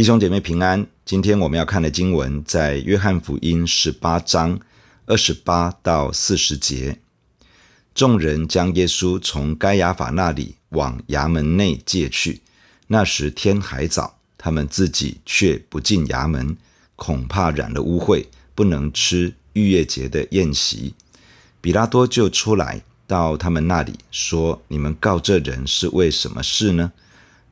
弟兄姐妹平安，今天我们要看的经文在约翰福音十八章二十八到四十节。众人将耶稣从该亚法那里往衙门内借去，那时天还早，他们自己却不进衙门，恐怕染了污秽，不能吃逾越节的宴席。比拉多就出来到他们那里说：“你们告这人是为什么事呢？”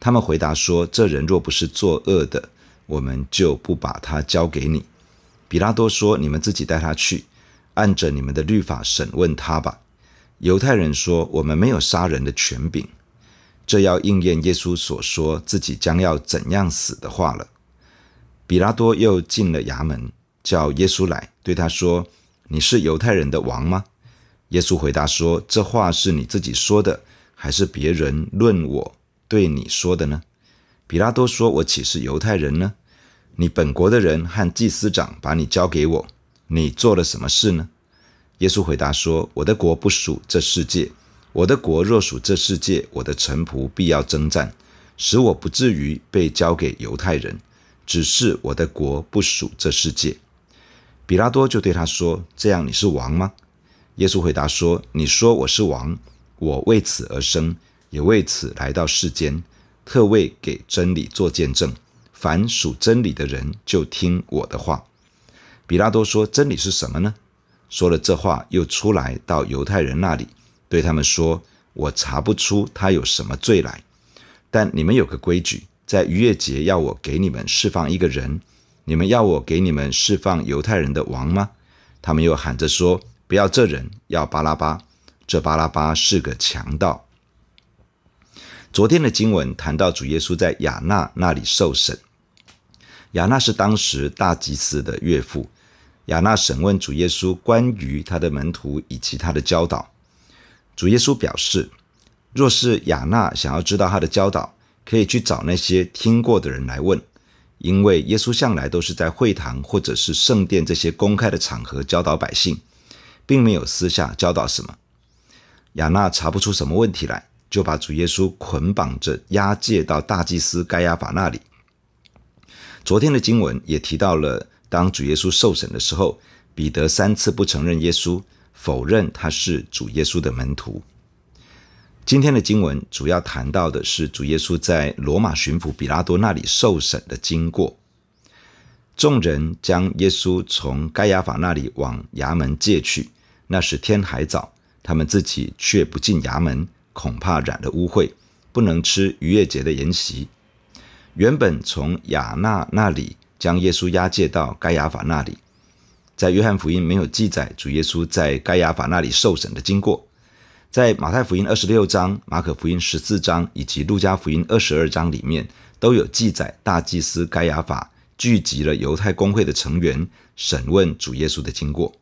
他们回答说：“这人若不是作恶的，我们就不把他交给你。”比拉多说：“你们自己带他去，按着你们的律法审问他吧。”犹太人说：“我们没有杀人的权柄。”这要应验耶稣所说自己将要怎样死的话了。比拉多又进了衙门，叫耶稣来，对他说：“你是犹太人的王吗？”耶稣回答说：“这话是你自己说的，还是别人论我？”对你说的呢？比拉多说：“我岂是犹太人呢？你本国的人和祭司长把你交给我，你做了什么事呢？”耶稣回答说：“我的国不属这世界。我的国若属这世界，我的臣仆必要征战，使我不至于被交给犹太人。只是我的国不属这世界。”比拉多就对他说：“这样你是王吗？”耶稣回答说：“你说我是王，我为此而生。”也为此来到世间，特为给真理做见证。凡属真理的人，就听我的话。比拉多说：“真理是什么呢？”说了这话，又出来到犹太人那里，对他们说：“我查不出他有什么罪来。但你们有个规矩，在逾越节要我给你们释放一个人。你们要我给你们释放犹太人的王吗？”他们又喊着说：“不要这人，要巴拉巴。这巴拉巴是个强盗。”昨天的经文谈到主耶稣在亚那那里受审，亚那是当时大祭司的岳父。亚那审问主耶稣关于他的门徒以及他的教导。主耶稣表示，若是亚那想要知道他的教导，可以去找那些听过的人来问，因为耶稣向来都是在会堂或者是圣殿这些公开的场合教导百姓，并没有私下教导什么。亚那查不出什么问题来。就把主耶稣捆绑着押解到大祭司该亚法那里。昨天的经文也提到了，当主耶稣受审的时候，彼得三次不承认耶稣，否认他是主耶稣的门徒。今天的经文主要谈到的是主耶稣在罗马巡抚比拉多那里受审的经过。众人将耶稣从该亚法那里往衙门借去，那时天还早，他们自己却不进衙门。恐怕染了污秽，不能吃逾越节的筵席。原本从亚那那里将耶稣押解到该亚法那里，在约翰福音没有记载主耶稣在该亚法那里受审的经过。在马太福音二十六章、马可福音十四章以及路加福音二十二章里面都有记载，大祭司该亚法聚集了犹太公会的成员，审问主耶稣的经过。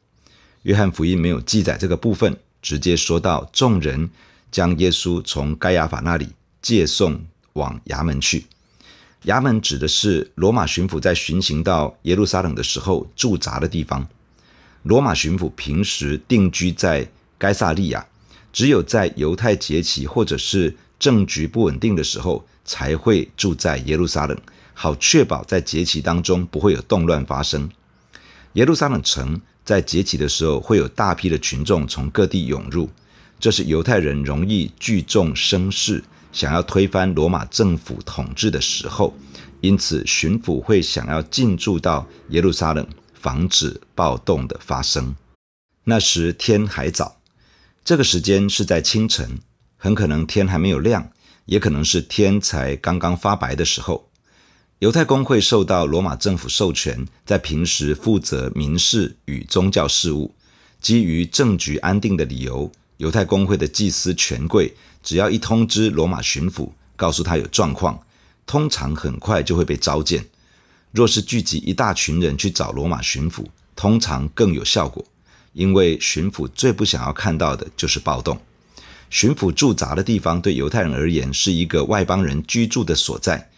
约翰福音没有记载这个部分，直接说到众人。将耶稣从该亚法那里借送往衙门去。衙门指的是罗马巡抚在巡行到耶路撒冷的时候驻扎的地方。罗马巡抚平时定居在该萨利亚，只有在犹太节期或者是政局不稳定的时候，才会住在耶路撒冷，好确保在节期当中不会有动乱发生。耶路撒冷城在节期的时候，会有大批的群众从各地涌入。这是犹太人容易聚众生事，想要推翻罗马政府统治的时候，因此巡抚会想要进驻到耶路撒冷，防止暴动的发生。那时天还早，这个时间是在清晨，很可能天还没有亮，也可能是天才刚刚发白的时候。犹太公会受到罗马政府授权，在平时负责民事与宗教事务，基于政局安定的理由。犹太公会的祭司权贵，只要一通知罗马巡抚，告诉他有状况，通常很快就会被召见。若是聚集一大群人去找罗马巡抚，通常更有效果，因为巡抚最不想要看到的就是暴动。巡抚驻扎的地方对犹太人而言是一个外邦人居住的所在，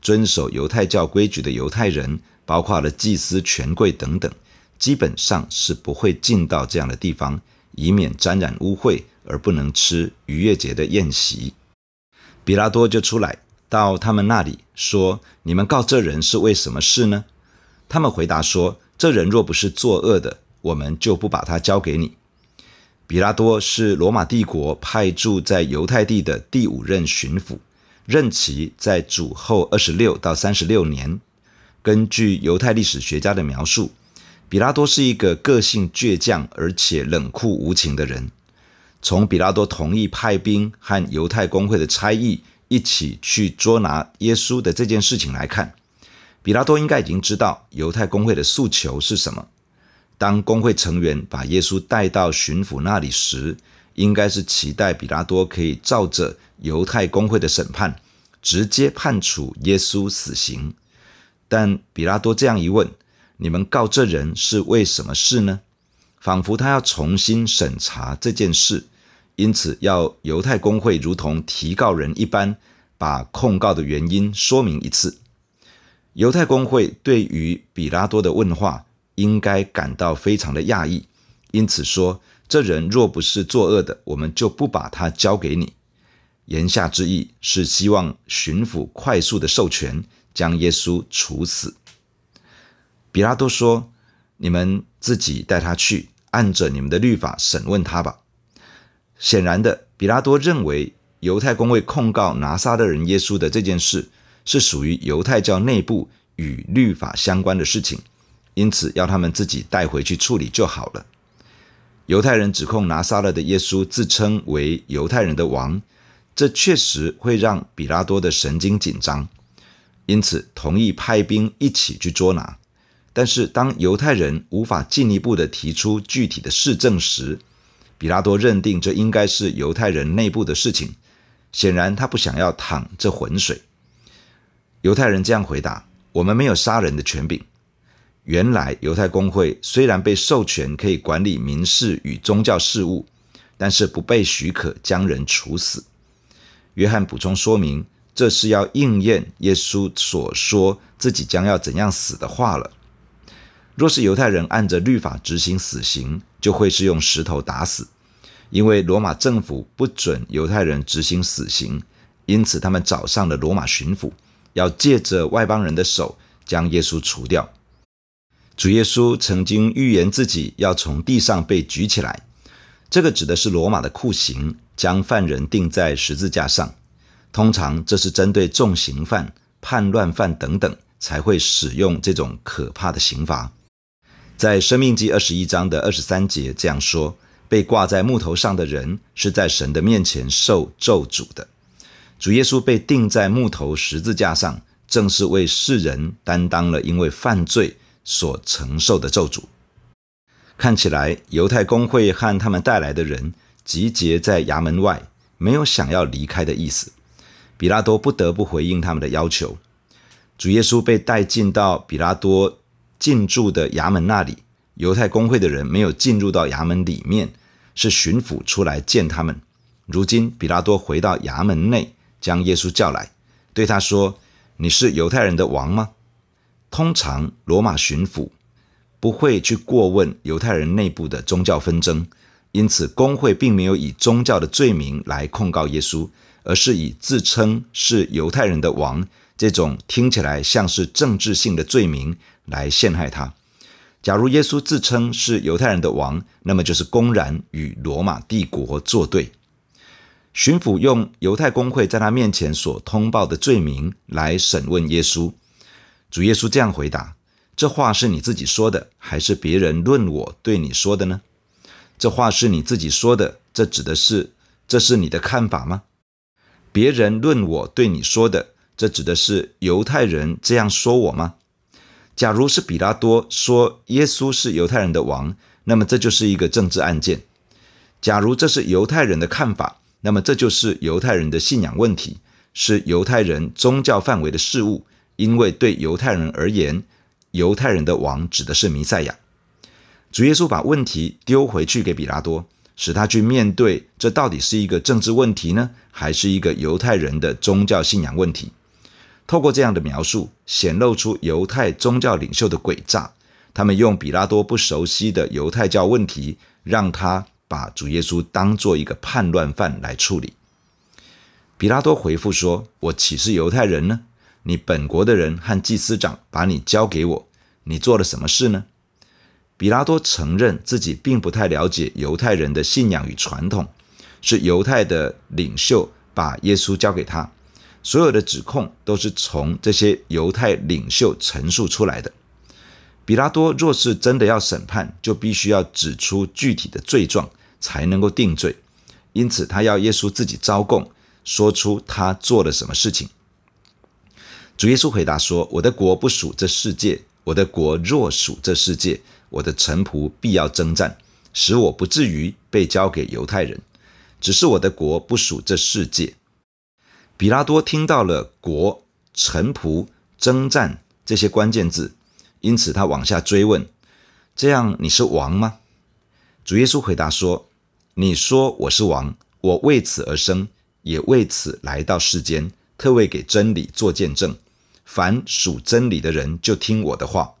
遵守犹太教规矩的犹太人，包括了祭司权贵等等，基本上是不会进到这样的地方。以免沾染污秽而不能吃逾越节的宴席，比拉多就出来到他们那里，说：“你们告这人是为什么事呢？”他们回答说：“这人若不是作恶的，我们就不把他交给你。”比拉多是罗马帝国派驻在犹太地的第五任巡抚，任期在主后二十六到三十六年。根据犹太历史学家的描述，比拉多是一个个性倔强而且冷酷无情的人。从比拉多同意派兵和犹太公会的差役一起去捉拿耶稣的这件事情来看，比拉多应该已经知道犹太公会的诉求是什么。当工会成员把耶稣带到巡抚那里时，应该是期待比拉多可以照着犹太公会的审判，直接判处耶稣死刑。但比拉多这样一问：“你们告这人是为什么事呢？”仿佛他要重新审查这件事，因此要犹太公会如同提告人一般，把控告的原因说明一次。犹太公会对于比拉多的问话，应该感到非常的讶异，因此说：“这人若不是作恶的，我们就不把他交给你。”言下之意是希望巡抚快速的授权。将耶稣处死。比拉多说：“你们自己带他去，按着你们的律法审问他吧。”显然的，比拉多认为犹太公会控告拿撒勒人耶稣的这件事是属于犹太教内部与律法相关的事情，因此要他们自己带回去处理就好了。犹太人指控拿撒勒的耶稣自称为犹太人的王，这确实会让比拉多的神经紧张。因此，同意派兵一起去捉拿。但是，当犹太人无法进一步的提出具体的事证时，比拉多认定这应该是犹太人内部的事情。显然，他不想要淌这浑水。犹太人这样回答：“我们没有杀人的权柄。”原来，犹太公会虽然被授权可以管理民事与宗教事务，但是不被许可将人处死。约翰补充说明。这是要应验耶稣所说自己将要怎样死的话了。若是犹太人按着律法执行死刑，就会是用石头打死，因为罗马政府不准犹太人执行死刑，因此他们找上了罗马巡抚，要借着外邦人的手将耶稣除掉。主耶稣曾经预言自己要从地上被举起来，这个指的是罗马的酷刑，将犯人钉在十字架上。通常这是针对重刑犯、叛乱犯等等才会使用这种可怕的刑罚。在《生命记》二十一章的二十三节这样说：“被挂在木头上的人是在神的面前受咒诅的。”主耶稣被钉在木头十字架上，正是为世人担当了因为犯罪所承受的咒诅。看起来，犹太公会和他们带来的人集结在衙门外，没有想要离开的意思。比拉多不得不回应他们的要求。主耶稣被带进到比拉多进驻的衙门那里，犹太公会的人没有进入到衙门里面，是巡抚出来见他们。如今比拉多回到衙门内，将耶稣叫来，对他说：“你是犹太人的王吗？”通常罗马巡抚不会去过问犹太人内部的宗教纷争，因此公会并没有以宗教的罪名来控告耶稣。而是以自称是犹太人的王这种听起来像是政治性的罪名来陷害他。假如耶稣自称是犹太人的王，那么就是公然与罗马帝国作对。巡抚用犹太公会在他面前所通报的罪名来审问耶稣。主耶稣这样回答：“这话是你自己说的，还是别人论我对你说的呢？这话是你自己说的，这指的是这是你的看法吗？”别人论我对你说的，这指的是犹太人这样说我吗？假如是比拉多说耶稣是犹太人的王，那么这就是一个政治案件；假如这是犹太人的看法，那么这就是犹太人的信仰问题，是犹太人宗教范围的事物。因为对犹太人而言，犹太人的王指的是弥赛亚。主耶稣把问题丢回去给比拉多。使他去面对，这到底是一个政治问题呢，还是一个犹太人的宗教信仰问题？透过这样的描述，显露出犹太宗教领袖的诡诈。他们用比拉多不熟悉的犹太教问题，让他把主耶稣当做一个叛乱犯来处理。比拉多回复说：“我岂是犹太人呢？你本国的人和祭司长把你交给我，你做了什么事呢？”比拉多承认自己并不太了解犹太人的信仰与传统，是犹太的领袖把耶稣交给他，所有的指控都是从这些犹太领袖陈述出来的。比拉多若是真的要审判，就必须要指出具体的罪状，才能够定罪。因此，他要耶稣自己招供。说出他做了什么事情。主耶稣回答说：“我的国不属这世界。我的国若属这世界，我的臣仆必要征战，使我不至于被交给犹太人。只是我的国不属这世界。”比拉多听到了“国”“臣仆”“征战”这些关键字，因此他往下追问：“这样你是王吗？”主耶稣回答说：“你说我是王，我为此而生。”也为此来到世间，特为给真理做见证。凡属真理的人，就听我的话。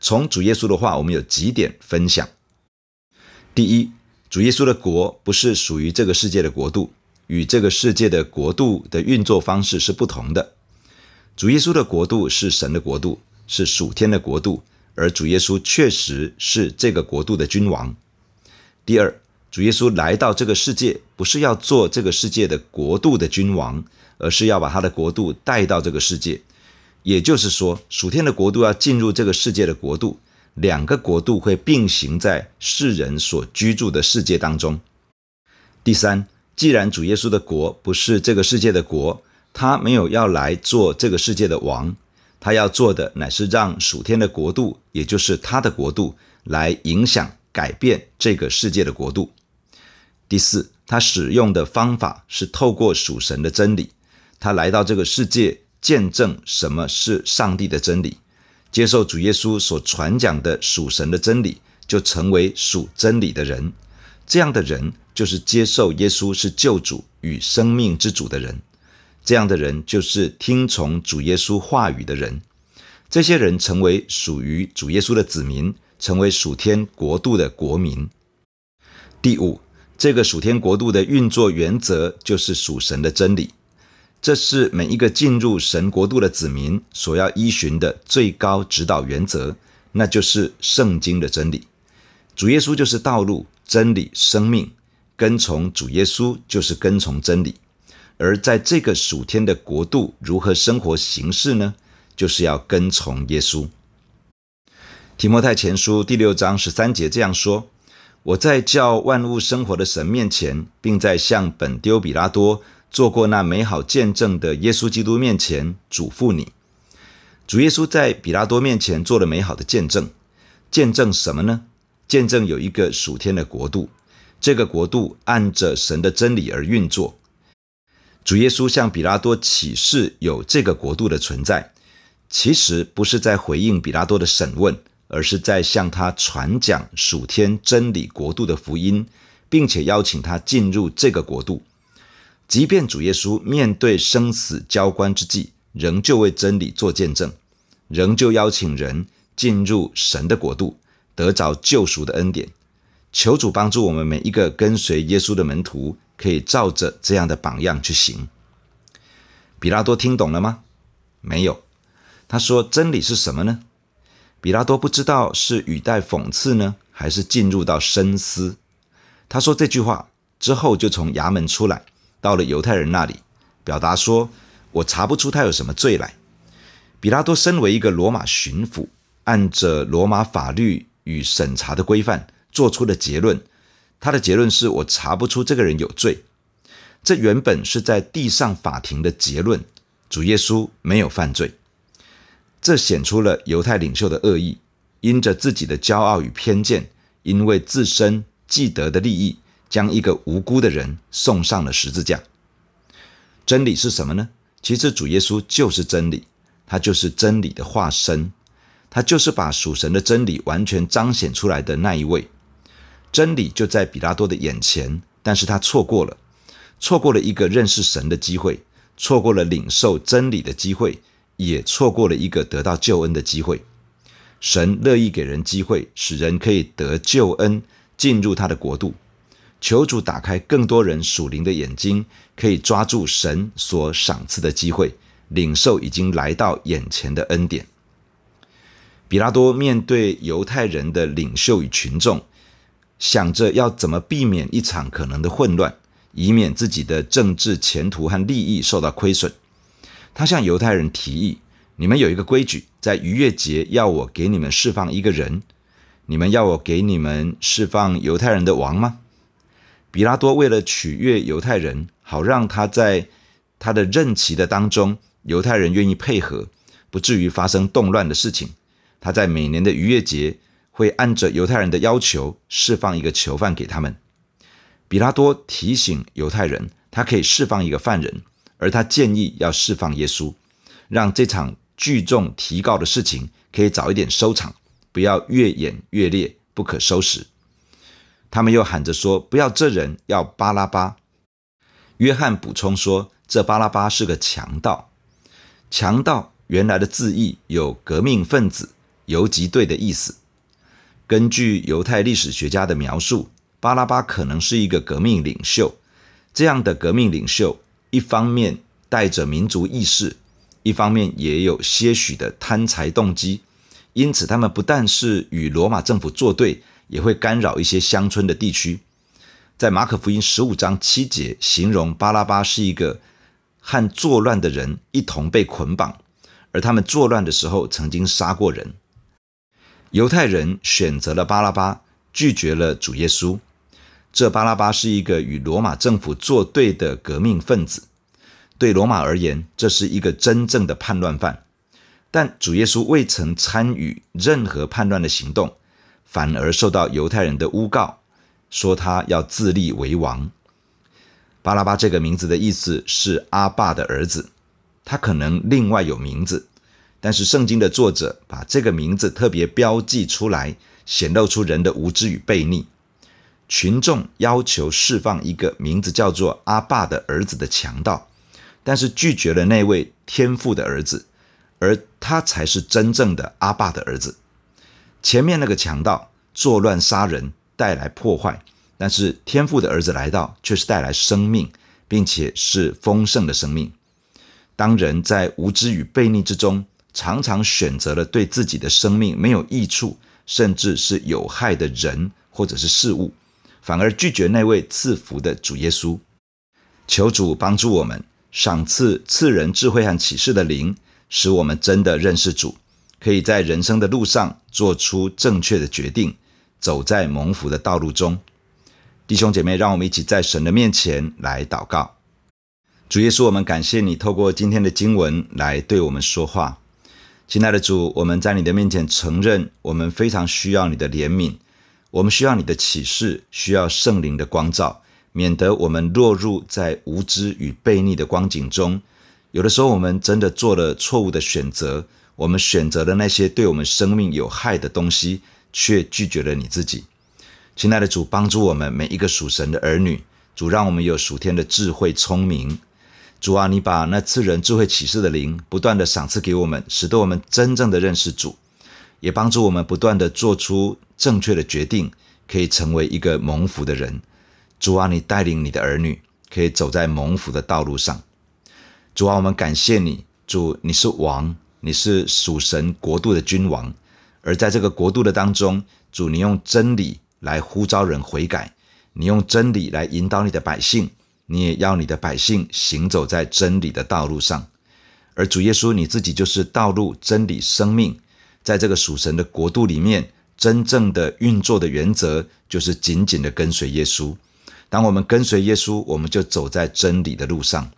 从主耶稣的话，我们有几点分享。第一，主耶稣的国不是属于这个世界的国度，与这个世界的国度的运作方式是不同的。主耶稣的国度是神的国度，是属天的国度，而主耶稣确实是这个国度的君王。第二，主耶稣来到这个世界，不是要做这个世界的国度的君王，而是要把他的国度带到这个世界。也就是说，属天的国度要进入这个世界的国度，两个国度会并行在世人所居住的世界当中。第三，既然主耶稣的国不是这个世界的国，他没有要来做这个世界的王，他要做的乃是让属天的国度，也就是他的国度，来影响改变这个世界的国度。第四，他使用的方法是透过属神的真理，他来到这个世界，见证什么是上帝的真理，接受主耶稣所传讲的属神的真理，就成为属真理的人。这样的人就是接受耶稣是救主与生命之主的人。这样的人就是听从主耶稣话语的人。这些人成为属于主耶稣的子民，成为属天国度的国民。第五。这个属天国度的运作原则就是属神的真理，这是每一个进入神国度的子民所要依循的最高指导原则，那就是圣经的真理。主耶稣就是道路、真理、生命，跟从主耶稣就是跟从真理。而在这个属天的国度如何生活行事呢？就是要跟从耶稣。提摩太前书第六章十三节这样说。我在叫万物生活的神面前，并在向本丢比拉多做过那美好见证的耶稣基督面前，嘱咐你：主耶稣在彼拉多面前做了美好的见证。见证什么呢？见证有一个属天的国度，这个国度按着神的真理而运作。主耶稣向比拉多启示有这个国度的存在，其实不是在回应比拉多的审问。而是在向他传讲属天真理国度的福音，并且邀请他进入这个国度。即便主耶稣面对生死交关之际，仍旧为真理做见证，仍旧邀请人进入神的国度，得着救赎的恩典。求主帮助我们每一个跟随耶稣的门徒，可以照着这样的榜样去行。比拉多听懂了吗？没有。他说：“真理是什么呢？”比拉多不知道是语带讽刺呢，还是进入到深思。他说这句话之后，就从衙门出来，到了犹太人那里，表达说：“我查不出他有什么罪来。”比拉多身为一个罗马巡抚，按着罗马法律与审查的规范，做出了结论。他的结论是我查不出这个人有罪。这原本是在地上法庭的结论。主耶稣没有犯罪。这显出了犹太领袖的恶意，因着自己的骄傲与偏见，因为自身既得的利益，将一个无辜的人送上了十字架。真理是什么呢？其实主耶稣就是真理，他就是真理的化身，他就是把属神的真理完全彰显出来的那一位。真理就在比拉多的眼前，但是他错过了，错过了一个认识神的机会，错过了领受真理的机会。也错过了一个得到救恩的机会。神乐意给人机会，使人可以得救恩，进入他的国度。求主打开更多人属灵的眼睛，可以抓住神所赏赐的机会，领受已经来到眼前的恩典。比拉多面对犹太人的领袖与群众，想着要怎么避免一场可能的混乱，以免自己的政治前途和利益受到亏损。他向犹太人提议：“你们有一个规矩，在逾越节要我给你们释放一个人。你们要我给你们释放犹太人的王吗？”比拉多为了取悦犹太人，好让他在他的任期的当中，犹太人愿意配合，不至于发生动乱的事情。他在每年的逾越节会按着犹太人的要求释放一个囚犯给他们。比拉多提醒犹太人，他可以释放一个犯人。而他建议要释放耶稣，让这场聚众提告的事情可以早一点收场，不要越演越烈，不可收拾。他们又喊着说：“不要这人，要巴拉巴。”约翰补充说：“这巴拉巴是个强盗。强盗原来的字义有革命分子、游击队的意思。根据犹太历史学家的描述，巴拉巴可能是一个革命领袖。这样的革命领袖。”一方面带着民族意识，一方面也有些许的贪财动机，因此他们不但是与罗马政府作对，也会干扰一些乡村的地区。在马可福音十五章七节，形容巴拉巴是一个和作乱的人一同被捆绑，而他们作乱的时候曾经杀过人。犹太人选择了巴拉巴，拒绝了主耶稣。这巴拉巴是一个与罗马政府作对的革命分子，对罗马而言，这是一个真正的叛乱犯。但主耶稣未曾参与任何叛乱的行动，反而受到犹太人的诬告，说他要自立为王。巴拉巴这个名字的意思是阿爸的儿子，他可能另外有名字，但是圣经的作者把这个名字特别标记出来，显露出人的无知与悖逆。群众要求释放一个名字叫做阿爸的儿子的强盗，但是拒绝了那位天父的儿子，而他才是真正的阿爸的儿子。前面那个强盗作乱杀人，带来破坏，但是天父的儿子来到，却是带来生命，并且是丰盛的生命。当人在无知与悖逆之中，常常选择了对自己的生命没有益处，甚至是有害的人或者是事物。反而拒绝那位赐福的主耶稣，求主帮助我们，赏赐赐人智慧和启示的灵，使我们真的认识主，可以在人生的路上做出正确的决定，走在蒙福的道路中。弟兄姐妹，让我们一起在神的面前来祷告。主耶稣，我们感谢你透过今天的经文来对我们说话。亲爱的主，我们在你的面前承认，我们非常需要你的怜悯。我们需要你的启示，需要圣灵的光照，免得我们落入在无知与悖逆的光景中。有的时候，我们真的做了错误的选择，我们选择了那些对我们生命有害的东西，却拒绝了你自己。亲爱的主，帮助我们每一个属神的儿女。主，让我们有属天的智慧聪明。主啊，你把那赐人智慧启示的灵不断地赏赐给我们，使得我们真正的认识主。也帮助我们不断地做出正确的决定，可以成为一个蒙福的人。主啊，你带领你的儿女可以走在蒙福的道路上。主啊，我们感谢你，主，你是王，你是属神国度的君王。而在这个国度的当中，主，你用真理来呼召人悔改，你用真理来引导你的百姓，你也要你的百姓行走在真理的道路上。而主耶稣，你自己就是道路、真理、生命。在这个属神的国度里面，真正的运作的原则就是紧紧的跟随耶稣。当我们跟随耶稣，我们就走在真理的路上。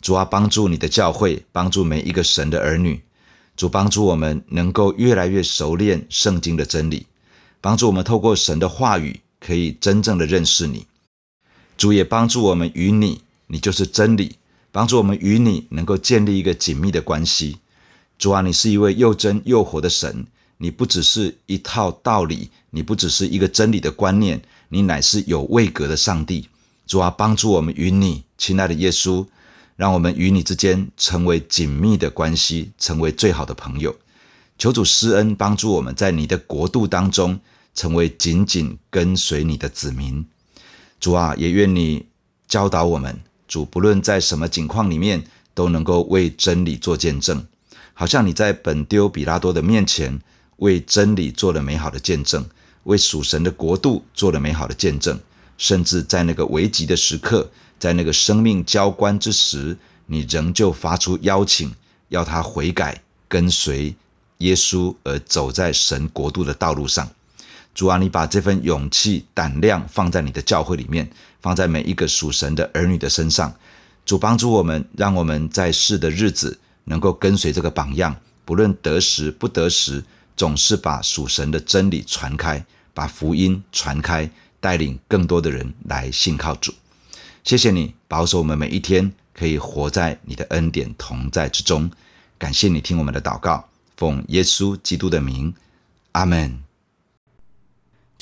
主啊，帮助你的教会，帮助每一个神的儿女。主帮助我们能够越来越熟练圣经的真理，帮助我们透过神的话语，可以真正的认识你。主也帮助我们与你，你就是真理，帮助我们与你能够建立一个紧密的关系。主啊，你是一位又真又活的神，你不只是一套道理，你不只是一个真理的观念，你乃是有位格的上帝。主啊，帮助我们与你，亲爱的耶稣，让我们与你之间成为紧密的关系，成为最好的朋友。求主施恩，帮助我们在你的国度当中，成为紧紧跟随你的子民。主啊，也愿你教导我们，主不论在什么境况里面，都能够为真理做见证，好像你在本丢彼拉多的面前为真理做了美好的见证，为属神的国度做了美好的见证，甚至在那个危急的时刻，在那个生命交关之时，你仍旧发出邀请，要他悔改，跟随耶稣而走在神国度的道路上。主啊，你把这份勇气、胆量放在你的教会里面，放在每一个属神的儿女的身上。主帮助我们，让我们在世的日子能够跟随这个榜样，不论得时不得时，总是把属神的真理传开，把福音传开，带领更多的人来信靠主。谢谢你保守我们每一天可以活在你的恩典同在之中。感谢你听我们的祷告，奉耶稣基督的名，阿门。